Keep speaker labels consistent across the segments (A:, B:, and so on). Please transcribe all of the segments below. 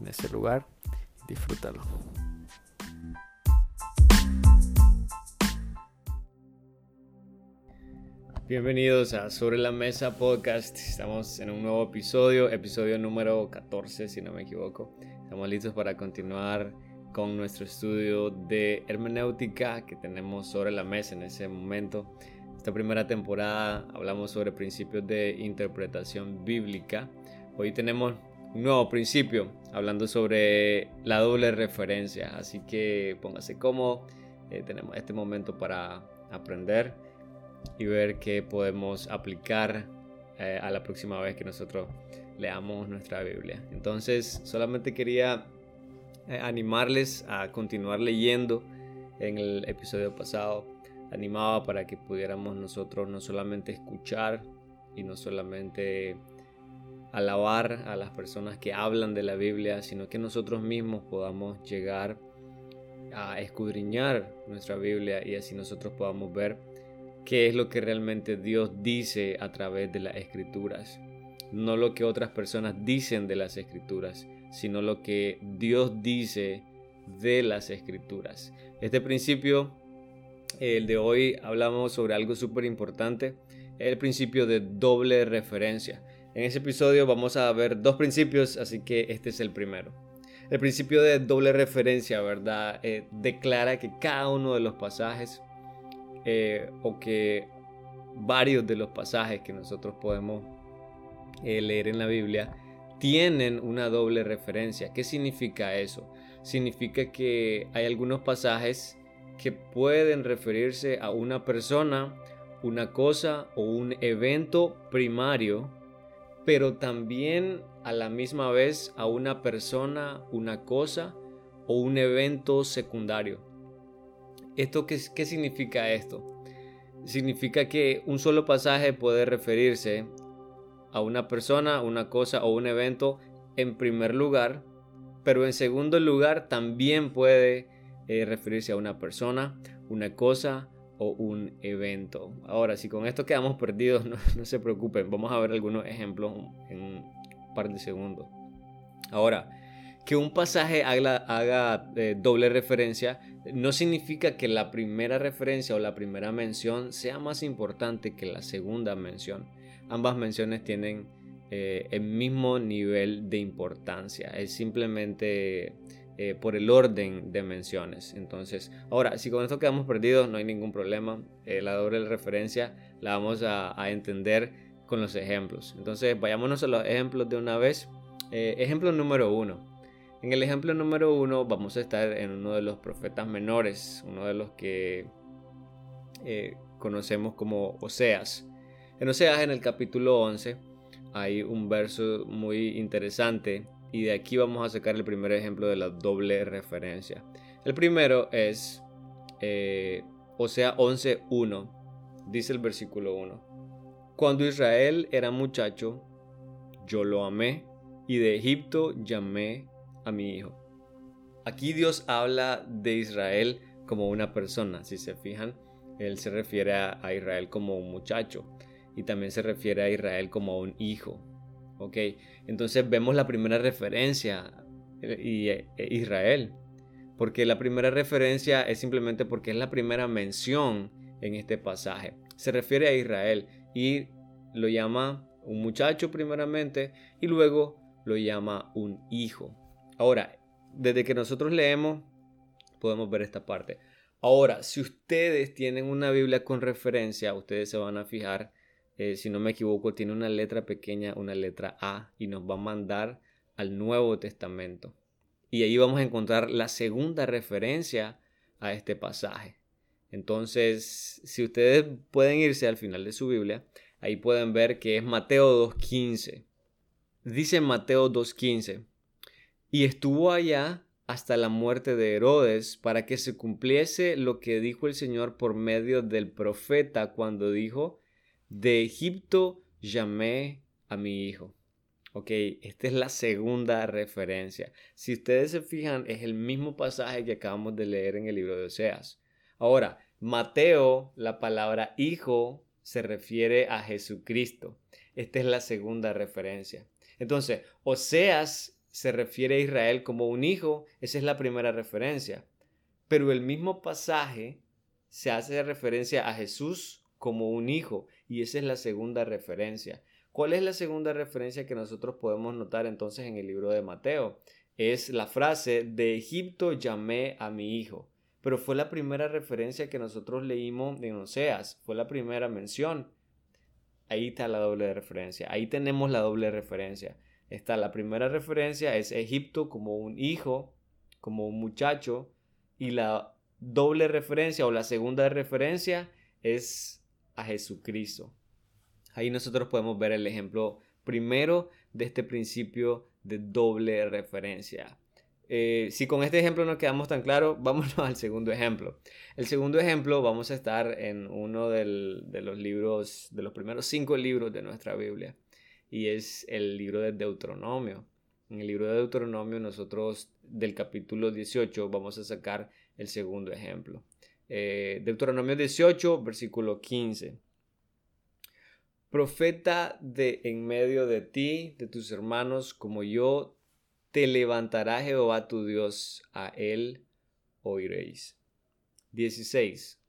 A: en ese lugar disfrútalo. Bienvenidos a Sobre la Mesa Podcast. Estamos en un nuevo episodio, episodio número 14 si no me equivoco. Estamos listos para continuar con nuestro estudio de hermenéutica que tenemos sobre la mesa en ese momento. Esta primera temporada hablamos sobre principios de interpretación bíblica. Hoy tenemos un nuevo principio hablando sobre la doble referencia. Así que póngase cómodo. Eh, tenemos este momento para aprender y ver qué podemos aplicar eh, a la próxima vez que nosotros leamos nuestra Biblia. Entonces, solamente quería eh, animarles a continuar leyendo en el episodio pasado. Animaba para que pudiéramos nosotros no solamente escuchar y no solamente alabar a las personas que hablan de la Biblia, sino que nosotros mismos podamos llegar a escudriñar nuestra Biblia y así nosotros podamos ver qué es lo que realmente Dios dice a través de las escrituras. No lo que otras personas dicen de las escrituras, sino lo que Dios dice de las escrituras. Este principio, el de hoy, hablamos sobre algo súper importante, el principio de doble referencia. En ese episodio vamos a ver dos principios, así que este es el primero. El principio de doble referencia, ¿verdad? Eh, declara que cada uno de los pasajes eh, o que varios de los pasajes que nosotros podemos eh, leer en la Biblia tienen una doble referencia. ¿Qué significa eso? Significa que hay algunos pasajes que pueden referirse a una persona, una cosa o un evento primario pero también a la misma vez a una persona, una cosa o un evento secundario. ¿Esto qué, significa esto? Significa que un solo pasaje puede referirse a una persona, una cosa o un evento en primer lugar, pero en segundo lugar también puede eh, referirse a una persona, una cosa o un evento. Ahora, si con esto quedamos perdidos, no, se preocupen, vamos a ver algunos ejemplos en un par de segundos. Ahora, que un pasaje haga, eh, doble referencia no significa que la primera referencia o la primera mención sea más importante que la segunda mención. Ambas menciones tienen eh, el mismo nivel de importancia. Es simplemente eh, por el orden de menciones. Entonces, ahora, si con esto quedamos perdidos, no hay ningún problema. Eh, la doble referencia la vamos a, entender con los ejemplos. Entonces, vayámonos a los ejemplos de una vez. Eh, ejemplo número uno. En el ejemplo número uno vamos a estar en uno de los profetas menores, uno de los que conocemos como Oseas. En Oseas, en el capítulo 11, hay un verso muy interesante y de aquí vamos a sacar el primer ejemplo de la doble referencia. El primero es eh, Osea 11.1. Dice el versículo 1. Cuando Israel era muchacho, yo lo amé y de Egipto llamé a mi hijo. Aquí Dios habla de Israel como una persona. Si se fijan, Él se refiere a Israel como un muchacho y también se refiere a Israel como un hijo. ¿Ok? Entonces vemos la primera referencia eh, y eh, Israel, porque la primera referencia es simplemente porque es la primera mención en este pasaje. Se refiere a Israel y lo llama un muchacho primeramente y luego lo llama un hijo. Ahora, desde que nosotros leemos, podemos ver esta parte. Ahora, si ustedes tienen una Biblia con referencia, ustedes se van a fijar eh, si no me equivoco, tiene una letra pequeña, una letra A, y nos va a mandar al Nuevo Testamento. Y ahí vamos a encontrar la segunda referencia a este pasaje. Entonces, si ustedes pueden irse al final de su Biblia, ahí pueden ver que es Mateo 2.15. Dice Mateo 2.15, y estuvo allá hasta la muerte de Herodes, para que se cumpliese lo que dijo el Señor por medio del profeta cuando dijo, de Egipto llamé a mi hijo. Ok, esta es la segunda referencia. Si ustedes se fijan, es el mismo pasaje que acabamos de leer en el libro de Oseas. Ahora, Mateo, la palabra hijo se refiere a Jesucristo. Esta es la segunda referencia. Entonces, Oseas se refiere a Israel como un hijo, esa es la primera referencia. Pero el mismo pasaje se hace referencia a Jesús como un hijo y esa es la segunda referencia. ¿Cuál es la segunda referencia que nosotros podemos notar entonces en el libro de Mateo? Es la frase, de Egipto llamé a mi hijo. Pero fue la primera referencia que nosotros leímos en Oseas, fue la primera mención. Ahí está la doble referencia, ahí tenemos la doble referencia. Está la primera referencia es Egipto como un hijo, como un muchacho, y la doble referencia o la segunda referencia es a Jesucristo. Ahí nosotros podemos ver el ejemplo primero de este principio de doble referencia. Eh, si con este ejemplo no quedamos tan claros, vámonos al segundo ejemplo. El segundo ejemplo vamos a estar en uno de los libros, de los primeros cinco libros de nuestra Biblia, y es el libro de Deuteronomio. En el libro de Deuteronomio nosotros del capítulo 18 vamos a sacar el segundo ejemplo. Eh, Deuteronomio 18, versículo 15 profeta de en medio de ti, de tus hermanos, como yo, te levantará Jehová tu Dios, a él oiréis. 16.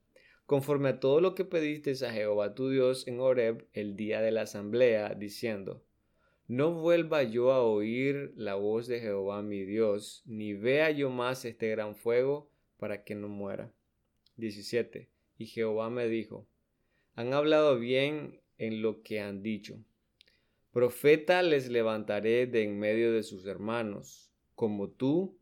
A: Conforme a todo lo que pediste a Jehová tu Dios en Horeb el día de la asamblea, diciendo, no vuelva yo a oír la voz de Jehová mi Dios, ni vea yo más este gran fuego, para que no muera. 17. Y Jehová me dijo, han hablado bien en lo que han dicho. Profeta les levantaré de en medio de sus hermanos, como tú,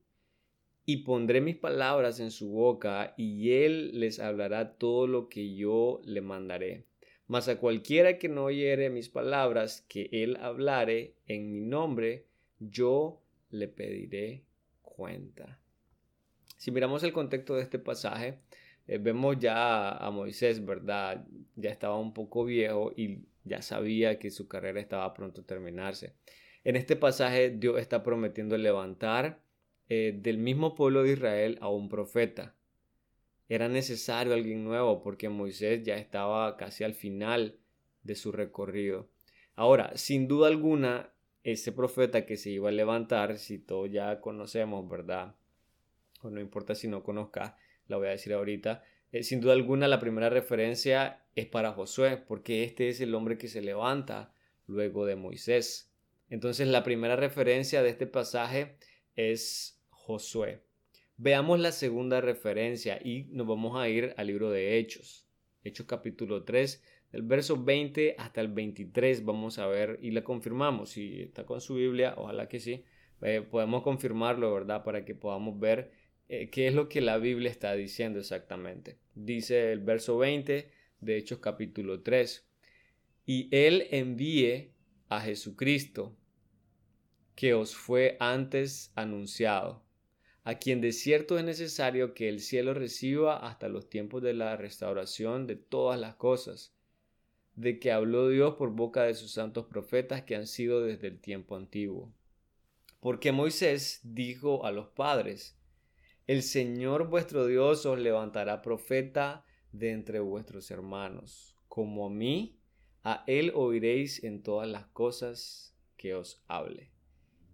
A: y pondré mis palabras en su boca, y él les hablará todo lo que yo le mandaré. Mas a cualquiera que no oyere mis palabras, que él hablare en mi nombre, yo le pediré cuenta. Si miramos el contexto de este pasaje, eh, vemos ya a Moisés, ¿verdad? Ya estaba un poco viejo y ya sabía que su carrera estaba pronto a terminarse. En este pasaje Dios está prometiendo levantar eh, del mismo pueblo de Israel a un profeta. Era necesario alguien nuevo porque Moisés ya estaba casi al final de su recorrido. Ahora, sin duda alguna, ese profeta que se iba a levantar, si todos ya conocemos, ¿verdad? O no importa si no conozcas, la voy a decir ahorita. Eh, sin duda alguna la primera referencia es para Josué, porque este es el hombre que se levanta luego de Moisés. Entonces la primera referencia de este pasaje es Josué. Veamos la segunda referencia y nos vamos a ir al libro de Hechos. Hechos capítulo 3, del verso 20 hasta el 23 vamos a ver y la confirmamos. Si está con su Biblia, ojalá que sí, eh, podemos confirmarlo, ¿verdad? Para que podamos ver eh, qué es lo que la Biblia está diciendo exactamente. Dice el verso 20 de Hechos capítulo 3, y Él envíe a Jesucristo, que os fue antes anunciado, a quien de cierto es necesario que el cielo reciba hasta los tiempos de la restauración de todas las cosas, de que habló Dios por boca de sus santos profetas que han sido desde el tiempo antiguo. Porque Moisés dijo a los padres, el Señor vuestro Dios os levantará profeta de entre vuestros hermanos, como a mí, a él oiréis en todas las cosas que os hable.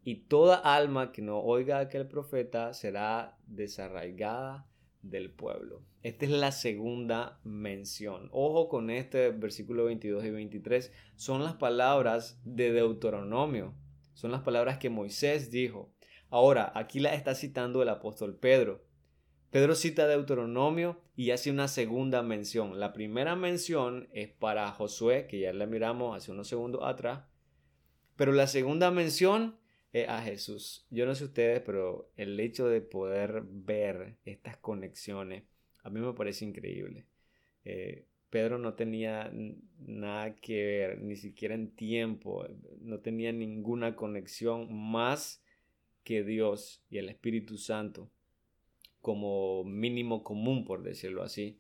A: Y toda alma que no oiga a aquel profeta será desarraigada del pueblo. Esta es la segunda mención. Ojo con este versículo 22 y 23. Son las palabras de Deuteronomio. Son las palabras que Moisés dijo. Ahora, aquí la está citando el apóstol Pedro. Pedro cita Deuteronomio y hace una segunda mención. La primera mención es para Josué, que ya la miramos hace unos segundos atrás. Pero la segunda mención es a Jesús. Yo no sé ustedes, pero el hecho de poder ver estas conexiones a mí me parece increíble. Eh, Pedro no tenía nada que ver, ni siquiera en tiempo, no tenía ninguna conexión más que Dios y el Espíritu Santo como mínimo común, por decirlo así.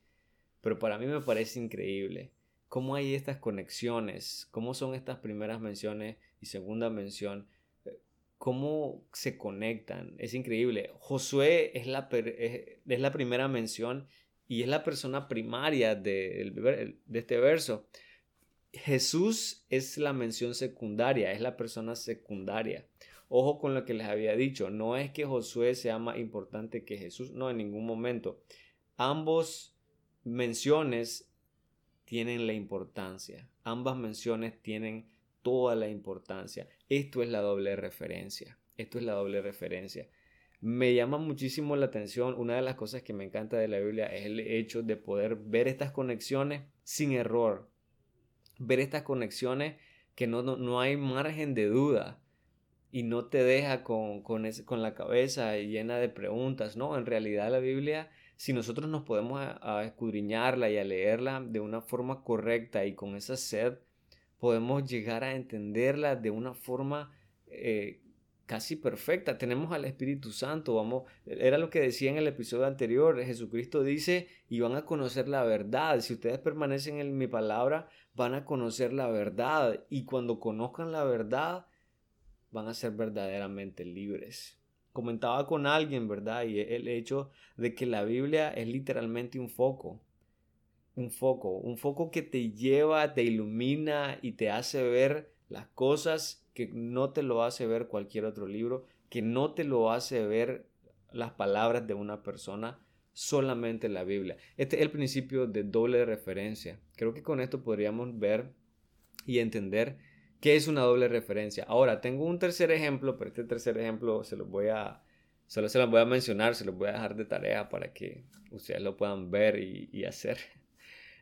A: Pero para mí me parece increíble cómo hay estas conexiones, cómo son estas primeras menciones y segunda mención, eh, cómo se conectan. Es increíble. Josué es la, es la primera mención y es la persona primaria de, de este verso. Jesús es la mención secundaria, es la persona secundaria. Ojo con lo que les había dicho, no es que Josué sea más importante que Jesús, no, en ningún momento. Ambos menciones tienen la importancia, ambas menciones tienen toda la importancia. Esto es la doble referencia, esto es la doble referencia. Me llama muchísimo la atención, una de las cosas que me encanta de la Biblia es el hecho de poder ver estas conexiones sin error, ver estas conexiones que no, no, hay margen de duda y no te deja con, con, con, la cabeza llena de preguntas, ¿no? En realidad la Biblia, si nosotros nos podemos escudriñarla y leerla de una forma correcta y con esa sed, podemos llegar a entenderla de una forma eh, casi perfecta. Tenemos al Espíritu Santo, vamos, era lo que decía en el episodio anterior, Jesucristo dice, y van a conocer la verdad. Si ustedes permanecen en mi palabra, van a conocer la verdad, y cuando conozcan la verdad, van a ser verdaderamente libres. Comentaba con alguien, ¿verdad? Y el hecho de que la Biblia es literalmente un foco. Un foco, un foco que te lleva, te ilumina y te hace ver las cosas que no te lo hace ver cualquier otro libro, que no te lo hace ver las palabras de una persona, solamente la Biblia. Este es el principio de doble referencia. Creo que con esto podríamos ver y entender qué es una doble referencia. Ahora, tengo un tercer ejemplo, pero este tercer ejemplo se los voy a, solo se los voy a mencionar, se los voy a dejar de tarea para que ustedes lo puedan ver y, hacer.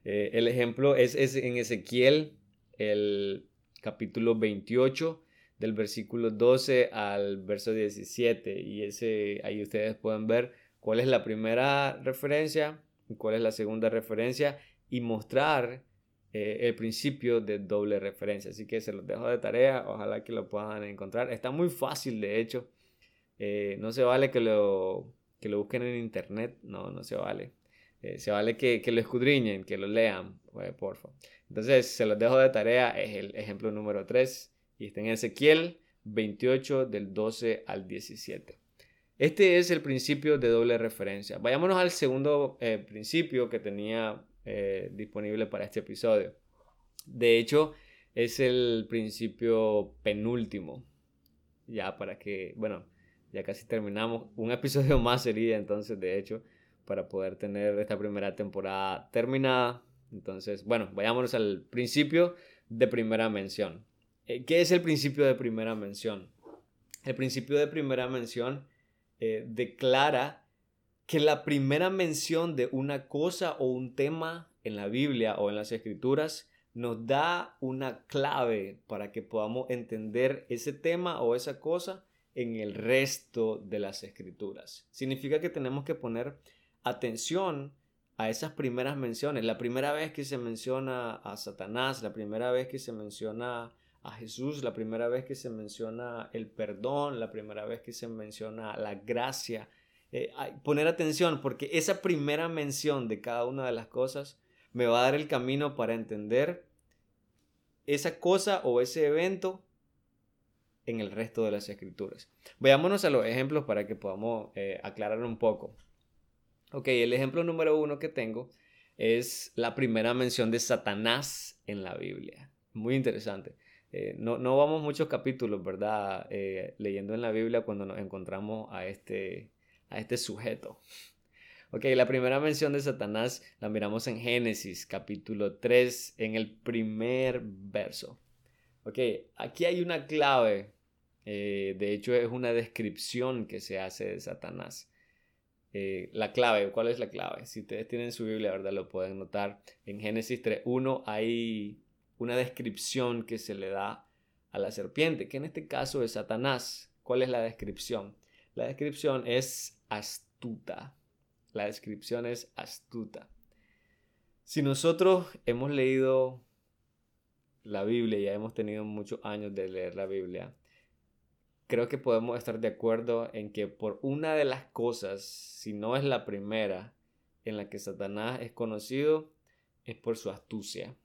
A: Eh, el ejemplo es, es en Ezequiel, el capítulo 28, del versículo 12 al verso 17. Y ese, ahí ustedes pueden ver cuál es la primera referencia y cuál es la segunda referencia y mostrar eh, el principio de doble referencia. Así que se los dejo de tarea, ojalá que lo puedan encontrar. Está muy fácil, de hecho. Eh, no se vale que lo, que lo busquen en internet, no, no se vale. Eh, se vale que, que, lo escudriñen, que lo lean, pues, por favor. Entonces, se los dejo de tarea, es el ejemplo número 3 y está en Ezequiel 28 del 12 al 17. Este es el principio de doble referencia. Vayámonos al segundo eh, principio que tenía eh, disponible para este episodio. De hecho, es el principio penúltimo. Ya para que, bueno, ya casi terminamos. Un episodio más sería entonces, de hecho, para poder tener esta primera temporada terminada. Entonces, bueno, vayámonos al principio de primera mención. Eh, ¿Qué es el principio de primera mención? El principio de primera mención eh, declara que la primera mención de una cosa o un tema en la Biblia o en las escrituras nos da una clave para que podamos entender ese tema o esa cosa en el resto de las escrituras. Significa que tenemos que poner atención a esas primeras menciones. La primera vez que se menciona a Satanás, la primera vez que se menciona a Jesús, la primera vez que se menciona el perdón, la primera vez que se menciona la gracia. Eh, poner atención porque esa primera mención de cada una de las cosas me va a dar el camino para entender esa cosa o ese evento en el resto de las escrituras. Veámonos a los ejemplos para que podamos eh, aclarar un poco. Ok, el ejemplo número uno que tengo es la primera mención de Satanás en la Biblia. Muy interesante. Eh, no, no, vamos muchos capítulos, ¿verdad? Eh, leyendo en la Biblia cuando nos encontramos a este, a este sujeto. Ok, la primera mención de Satanás la miramos en Génesis capítulo 3, en el primer verso. Ok, aquí hay una clave. Eh, de hecho, es una descripción que se hace de Satanás. la clave, ¿cuál es la clave? Si ustedes tienen su Biblia, ¿verdad? Lo pueden notar. En Génesis 3.1 hay una descripción que se le da a la serpiente, que en este caso es Satanás. ¿Cuál es la descripción? La descripción es astuta. La descripción es astuta. Si nosotros hemos leído la Biblia, ya hemos tenido muchos años de leer la Biblia, creo que podemos estar de acuerdo en que por una de las cosas, si no es la primera, en la que Satanás es conocido, es por su astucia.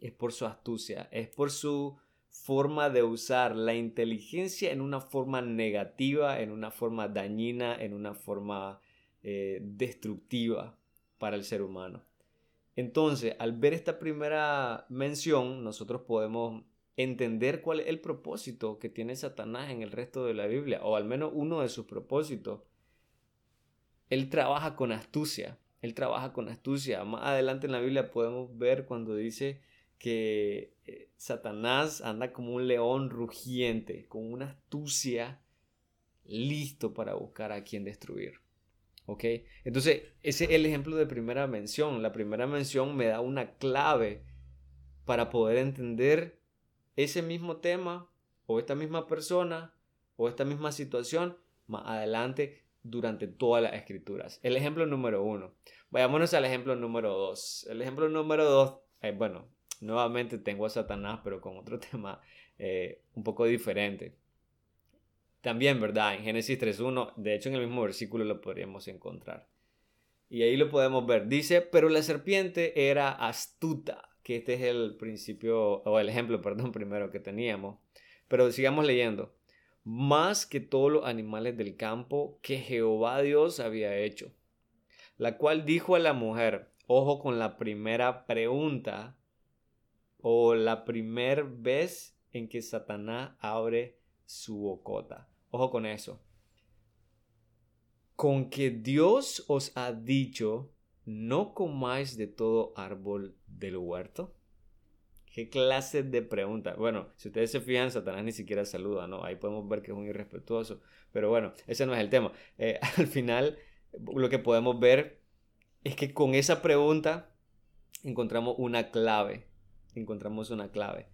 A: Es por su astucia, es por su forma de usar la inteligencia en una forma negativa, en una forma dañina, en una forma eh, destructiva para el ser humano. Entonces, al ver esta primera mención, nosotros podemos entender cuál es el propósito que tiene Satanás en el resto de la Biblia, o al menos uno de sus propósitos. Él trabaja con astucia, él trabaja con astucia. Más adelante en la Biblia podemos ver cuando dice que eh, Satanás anda como un león rugiente, con una astucia listo para buscar a quien destruir. ¿Ok? Entonces, ese es el ejemplo de primera mención. La primera mención me da una clave para poder entender ese mismo tema o esta misma persona o esta misma situación más adelante durante todas las escrituras. El ejemplo número uno. Vayámonos al ejemplo número dos. El ejemplo número dos, eh, bueno, nuevamente tengo a Satanás, pero con otro tema eh, un poco diferente. También, ¿verdad? En Génesis 3.1, de hecho en el mismo versículo lo podríamos encontrar. Y ahí lo podemos ver. Dice, pero la serpiente era astuta, que este es el principio, o el ejemplo, perdón, primero que teníamos. Pero sigamos leyendo. Más que todos los animales del campo que Jehová Dios había hecho. La cual dijo a la mujer, ojo con la primera pregunta o la primera vez en que Satanás abre su bocota. Ojo con eso. Con que Dios os ha dicho, no comáis de todo árbol del huerto. ¿Qué clase de pregunta? Bueno, si ustedes se fijan, Satanás ni siquiera saluda, ¿no? Ahí podemos ver que es un irrespetuoso. Pero bueno, ese no es el tema. Eh, al final, lo que podemos ver es que con esa pregunta encontramos una clave encontramos una clave.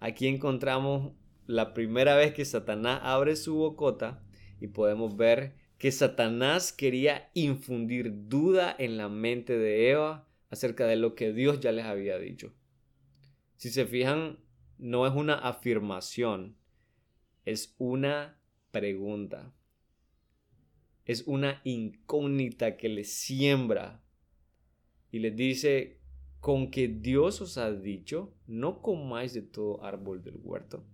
A: Aquí encontramos la primera vez que Satanás abre su bocota y podemos ver que Satanás quería infundir duda en la mente de Eva acerca de lo que Dios ya les había dicho. Si se fijan, no es una afirmación, es una pregunta. Es una incógnita que le siembra y les dice con que Dios os ha dicho, no comáis de todo árbol del huerto.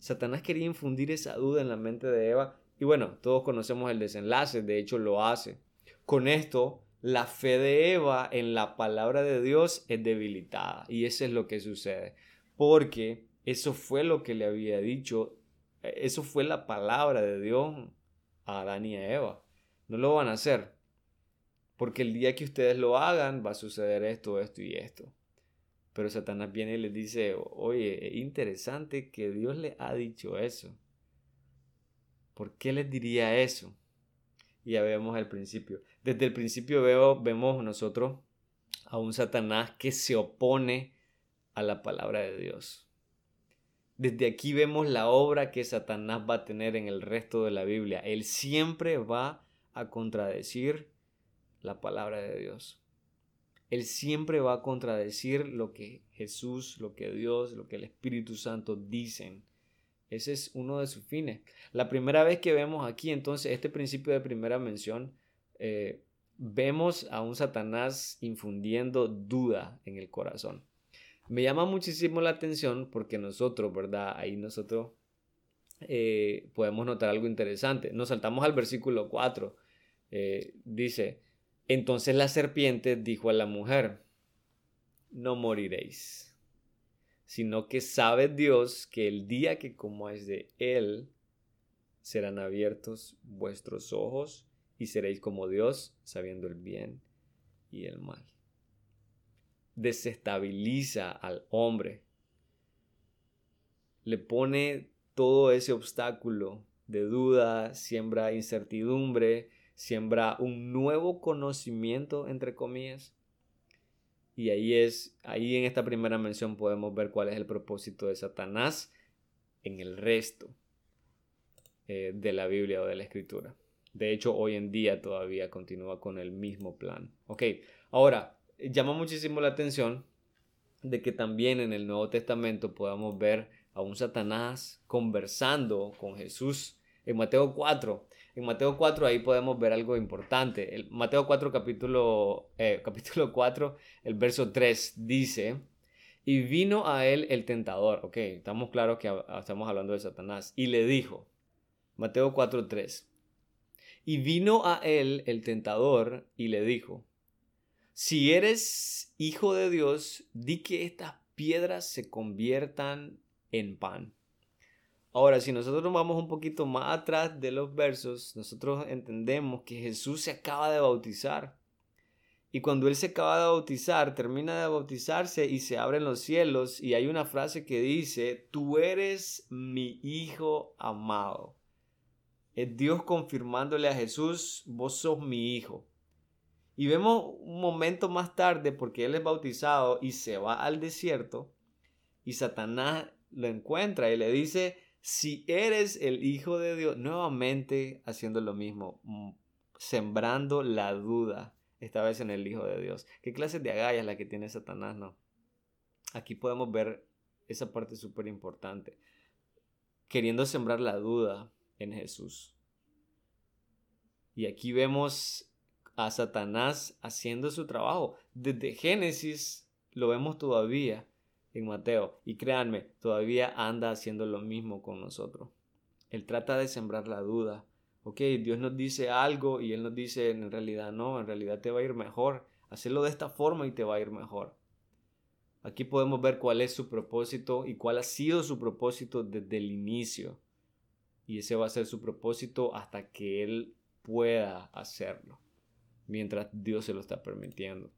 A: Satanás quería infundir esa duda en la mente de Eva y bueno, todos conocemos el desenlace, de hecho lo hace. Con esto, la fe de Eva en la palabra de Dios es debilitada y eso es lo que sucede, porque eso fue lo que le había dicho, eso fue la palabra de Dios a Adán y a Eva. No lo van a hacer, porque el día que ustedes lo hagan va a suceder esto, esto y esto. Pero Satanás viene y les dice, oye, es interesante que Dios le ha dicho eso. ¿Por qué les diría eso? Y ya vemos el principio. Desde el principio veo, vemos nosotros a un Satanás que se opone a la palabra de Dios. Desde aquí vemos la obra que Satanás va a tener en el resto de la Biblia. Él siempre va a contradecir la palabra de Dios. Él siempre va a contradecir lo que Jesús, lo que Dios, lo que el Espíritu Santo dicen. Ese es uno de sus fines. La primera vez que vemos aquí entonces este principio de primera mención, eh, vemos a un Satanás infundiendo duda en el corazón. Me llama muchísimo la atención porque nosotros, ¿verdad? Ahí nosotros eh, podemos notar algo interesante. Nos saltamos al versículo 4. Eh, dice, entonces la serpiente dijo a la mujer, no moriréis, sino que sabe Dios que el día que comáis de él, serán abiertos vuestros ojos y seréis como Dios, sabiendo el bien y el mal. Desestabiliza al hombre, le pone todo ese obstáculo de duda, siembra incertidumbre, siembra un nuevo conocimiento, entre comillas. Y ahí es, ahí en esta primera mención podemos ver cuál es el propósito de Satanás en el resto eh, de la Biblia o de la Escritura. De hecho, hoy en día todavía continúa con el mismo plan. Ok, ahora, llama muchísimo la atención de que también en el Nuevo Testamento podamos ver a un Satanás conversando con Jesús en Mateo 4. En Mateo 4 ahí podemos ver algo importante. El Mateo 4 capítulo, eh, capítulo 4, el verso 3 dice, y vino a él el tentador, ok, estamos claros que estamos hablando de Satanás, y le dijo, Mateo 4, 3, y vino a él el tentador y le dijo, si eres hijo de Dios, di que estas piedras se conviertan en pan. Ahora, si nosotros vamos un poquito más atrás de los versos, nosotros entendemos que Jesús se acaba de bautizar. Y cuando Él se acaba de bautizar, termina de bautizarse y se abren los cielos y hay una frase que dice, tú eres mi hijo amado. Es Dios confirmándole a Jesús, vos sos mi hijo. Y vemos un momento más tarde, porque Él es bautizado y se va al desierto, y Satanás lo encuentra y le dice, si eres el Hijo de Dios, nuevamente haciendo lo mismo, mm, sembrando la duda, esta vez en el Hijo de Dios. ¿Qué clase de agallas la que tiene Satanás, no? Aquí podemos ver esa parte súper importante. Queriendo sembrar la duda en Jesús. Y aquí vemos a Satanás haciendo su trabajo. Desde Génesis lo vemos todavía en Mateo. Y créanme, todavía anda haciendo lo mismo con nosotros. Él trata de sembrar la duda. Ok, Dios nos dice algo y Él nos dice en realidad no, en realidad te va a ir mejor. Hacerlo de esta forma y te va a ir mejor. Aquí podemos ver cuál es su propósito y cuál ha sido su propósito desde el inicio. Y ese va a ser su propósito hasta que Él pueda hacerlo. Mientras Dios se lo está permitiendo.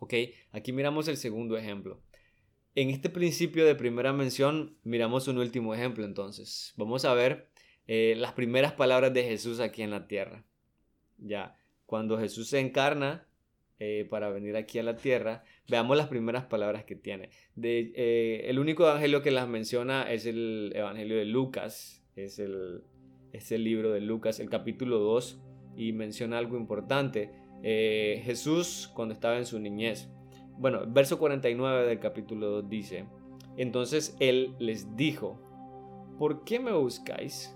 A: Ok, aquí miramos el segundo ejemplo. En este principio de primera mención miramos un último ejemplo entonces. Vamos a ver eh, las primeras palabras de Jesús aquí en la tierra. Ya, cuando Jesús se encarna eh, para venir aquí a la tierra, veamos las primeras palabras que tiene. Eh, el único evangelio que las menciona es el evangelio de Lucas, es el, es el libro de Lucas, el capítulo 2, y menciona algo importante. Jesús cuando estaba en su niñez, bueno, verso 49 del capítulo 2 dice, entonces él les dijo, ¿por qué me buscáis?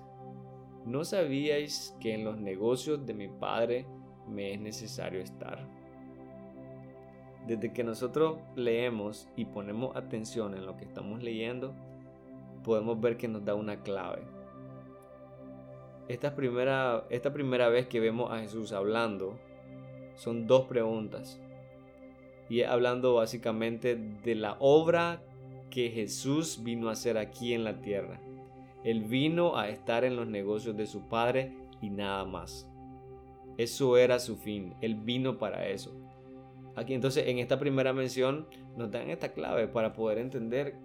A: ¿No sabíais que en los negocios de mi padre me es necesario estar? Desde que nosotros leemos y ponemos atención en lo que estamos leyendo, podemos ver que nos da una clave. Esta primera, esta primera vez que vemos a Jesús hablando, son dos preguntas y hablando básicamente de la obra que Jesús vino a hacer aquí en la tierra. Él vino a estar en los negocios de su Padre y nada más. Eso era su fin. Él vino para eso. Aquí entonces en esta primera mención nos dan esta clave para poder entender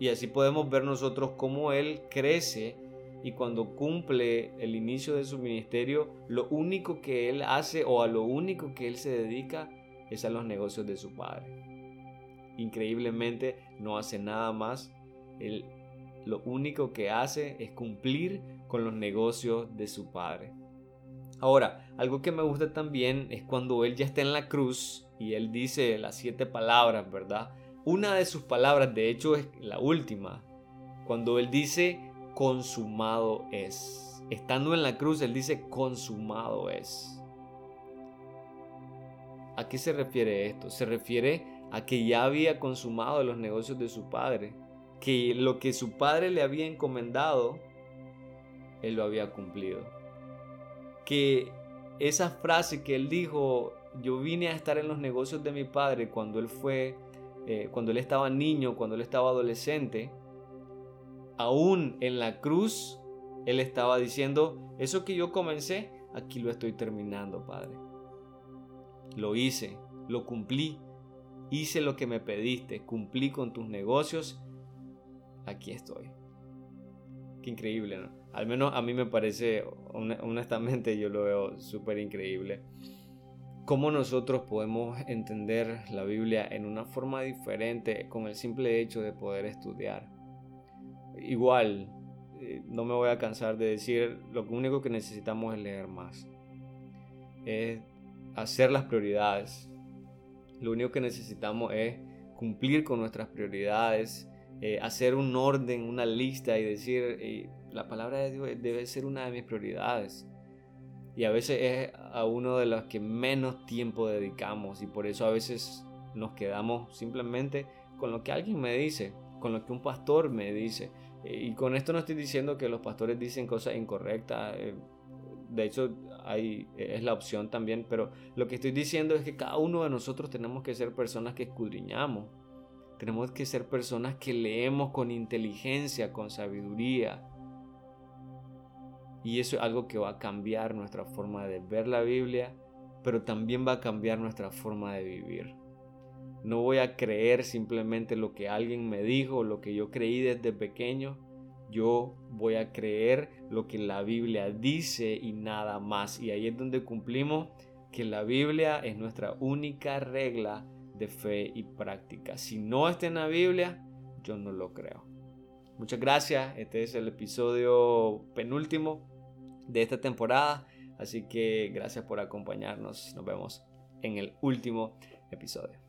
A: y así podemos ver nosotros cómo Él crece y cuando cumple el inicio de su ministerio, lo único que Él hace o a lo único que Él se dedica es a los negocios de su padre. Increíblemente no hace nada más. Él lo único que hace es cumplir con los negocios de su padre. Ahora, algo que me gusta también es cuando él ya está en la cruz y él dice las siete palabras, ¿verdad? Una de sus palabras, de hecho, es la última. Cuando él dice consumado es. Estando en la cruz, él dice consumado es. ¿A qué se refiere esto? Se refiere a que ya había consumado los negocios de su padre, que lo que su padre le había encomendado, él lo había cumplido. Que esa frase que él dijo, yo vine a estar en los negocios de mi padre cuando él fue, eh, cuando él estaba niño, cuando él estaba adolescente, aún en la cruz, él estaba diciendo, eso que yo comencé, aquí lo estoy terminando, Padre. Lo hice, lo cumplí, hice lo que me pediste, cumplí con tus negocios, aquí estoy. Qué increíble, ¿no? Al menos a mí me parece, honestamente yo lo veo súper increíble. Cómo nosotros podemos entender la Biblia en una forma diferente con el simple hecho de poder estudiar. Igual, eh, no me voy a cansar de decir, lo único que necesitamos es leer más. Es hacer las prioridades. Lo único que necesitamos es cumplir con nuestras prioridades eh, hacer un orden, una lista y decir, eh, la palabra de Dios debe ser una de mis prioridades. Y a veces es a uno de los que menos tiempo dedicamos y por eso a veces nos quedamos simplemente con lo que alguien me dice, con lo que un pastor me dice. Eh, y con esto no estoy diciendo que los pastores dicen cosas incorrectas. De hecho, hay, es la opción también, pero lo que estoy diciendo es que cada uno de nosotros tenemos que ser personas que escudriñamos, tenemos que ser personas que leemos con inteligencia, con sabiduría. Y eso es algo que va a cambiar nuestra forma de ver la Biblia, pero también va a cambiar nuestra forma de vivir. No voy a creer simplemente lo que alguien me dijo, lo que yo creí desde pequeño. Yo voy a creer lo que la Biblia dice y nada más. Y ahí es donde cumplimos que la Biblia es nuestra única regla de fe y práctica. Si no está en la Biblia, yo no lo creo. Muchas gracias. Este es el episodio penúltimo de esta temporada. Así que gracias por acompañarnos. Nos vemos en el último episodio.